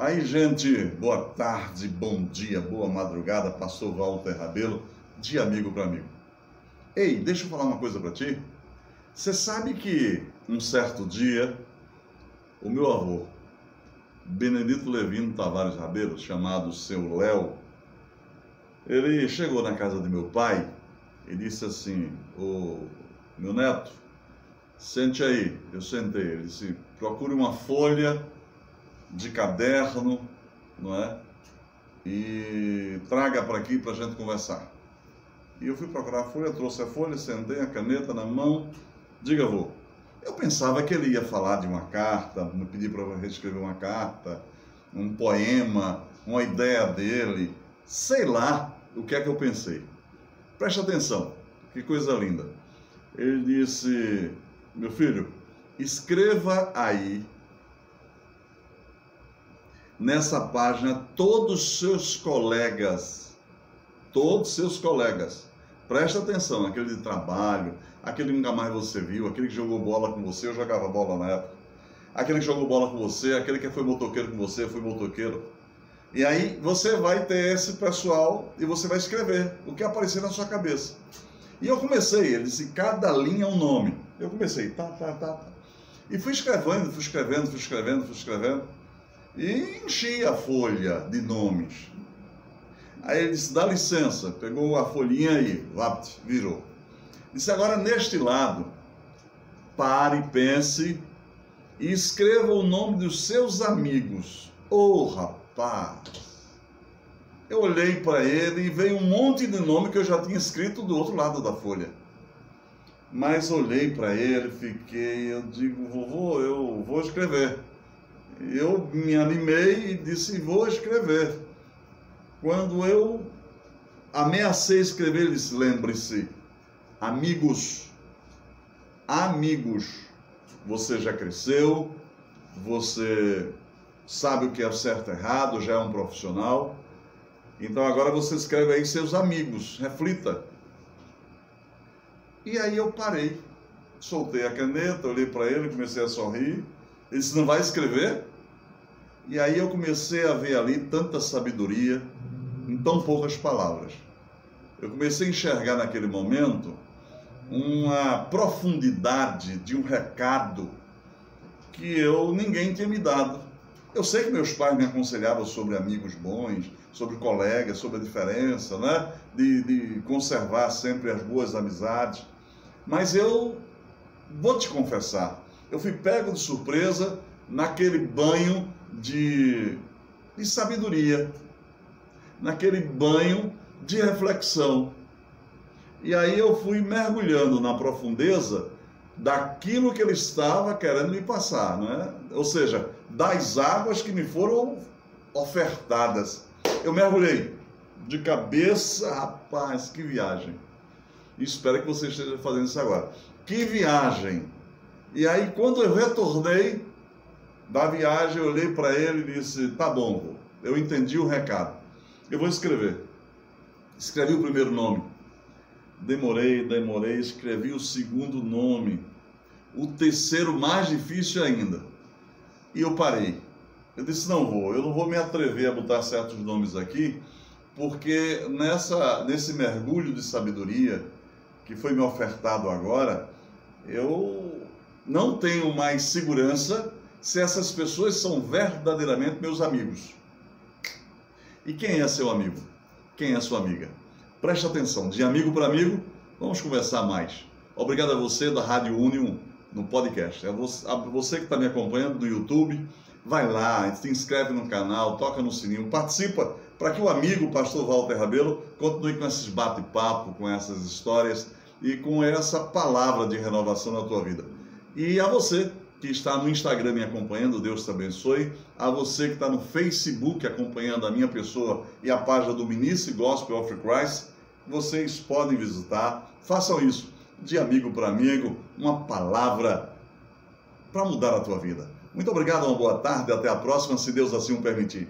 Aí, gente, boa tarde, bom dia, boa madrugada, pastor Walter Rabelo, de amigo para amigo. Ei, deixa eu falar uma coisa para ti. Você sabe que um certo dia, o meu avô, Benedito Levino Tavares Rabelo, chamado seu Léo, ele chegou na casa de meu pai e disse assim: Ô meu neto, sente aí. Eu sentei. Ele disse: procure uma folha de caderno, não é? E traga para aqui para a gente conversar. E eu fui procurar a folha, trouxe a folha, sentei a caneta na mão. Diga, avô. Eu pensava que ele ia falar de uma carta, me pedir para reescrever uma carta, um poema, uma ideia dele, sei lá o que é que eu pensei. Preste atenção, que coisa linda. Ele disse: Meu filho, escreva aí nessa página todos os seus colegas, todos os seus colegas. Presta atenção, aquele de trabalho, aquele que nunca mais você viu, aquele que jogou bola com você, eu jogava bola na época. Aquele que jogou bola com você, aquele que foi motoqueiro com você, foi motoqueiro. E aí você vai ter esse pessoal e você vai escrever o que aparecer na sua cabeça. E eu comecei, ele disse, cada linha é um nome. Eu comecei, tá, tá, tá, tá. E fui escrevendo, fui escrevendo, fui escrevendo, fui escrevendo. E enchi a folha de nomes. Aí ele disse, dá licença, pegou a folhinha aí, vapt, virou. Disse, agora neste lado, pare, pense e escreva o nome dos seus amigos. Ô oh, rapaz! Eu olhei para ele e veio um monte de nome que eu já tinha escrito do outro lado da folha. Mas olhei para ele, fiquei, eu digo, vovô, eu vou escrever. Eu me animei e disse, vou escrever. Quando eu ameacei escrever, ele disse, lembre-se, amigos, amigos, você já cresceu, você sabe o que é certo e errado, já é um profissional, então agora você escreve aí seus amigos, reflita. E aí eu parei, soltei a caneta, olhei para ele, comecei a sorrir. Ele disse: Não vai escrever? E aí eu comecei a ver ali tanta sabedoria em tão poucas palavras. Eu comecei a enxergar naquele momento uma profundidade de um recado que eu ninguém tinha me dado. Eu sei que meus pais me aconselhavam sobre amigos bons, sobre colegas, sobre a diferença, né? De, de conservar sempre as boas amizades. Mas eu vou te confessar, eu fui pego de surpresa naquele banho de, de sabedoria, naquele banho de reflexão. E aí eu fui mergulhando na profundeza daquilo que ele estava querendo me passar, né? ou seja, das águas que me foram ofertadas. Eu mergulhei de cabeça, rapaz, que viagem. espero que você esteja fazendo isso agora. Que viagem! E aí, quando eu retornei da viagem, eu olhei para ele e disse: Tá bom, eu entendi o recado. Eu vou escrever. Escrevi o primeiro nome. Demorei, demorei, escrevi o segundo nome. O terceiro, mais difícil ainda. E eu parei. Eu disse: não vou, eu não vou me atrever a botar certos nomes aqui, porque nessa, nesse mergulho de sabedoria que foi me ofertado agora, eu não tenho mais segurança se essas pessoas são verdadeiramente meus amigos. E quem é seu amigo? Quem é sua amiga? Preste atenção, de amigo para amigo, vamos conversar mais. Obrigado a você da Rádio Union no podcast. É a você que está me acompanhando no YouTube, vai lá, se inscreve no canal, toca no sininho, participa para que o amigo pastor Walter Rabelo continue com esses bate-papo, com essas histórias e com essa palavra de renovação na tua vida. E a você que está no Instagram me acompanhando, Deus te abençoe. A você que está no Facebook acompanhando a minha pessoa e a página do Ministry Gospel of Christ, vocês podem visitar. Façam isso de amigo para amigo, uma palavra para mudar a tua vida. Muito obrigado, uma boa tarde, até a próxima, se Deus assim o permitir.